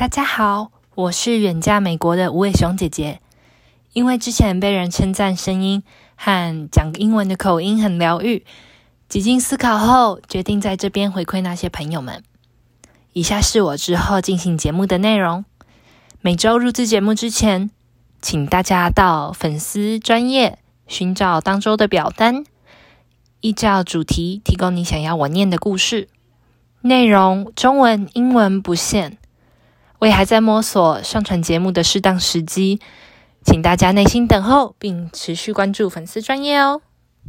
大家好，我是远嫁美国的吴伟雄姐姐。因为之前被人称赞声音和讲英文的口音很疗愈，几经思考后，决定在这边回馈那些朋友们。以下是我之后进行节目的内容：每周录制节目之前，请大家到粉丝专业寻找当周的表单，依照主题提供你想要我念的故事，内容中文、英文不限。我也还在摸索上传节目的适当时机，请大家耐心等候，并持续关注粉丝专业哦。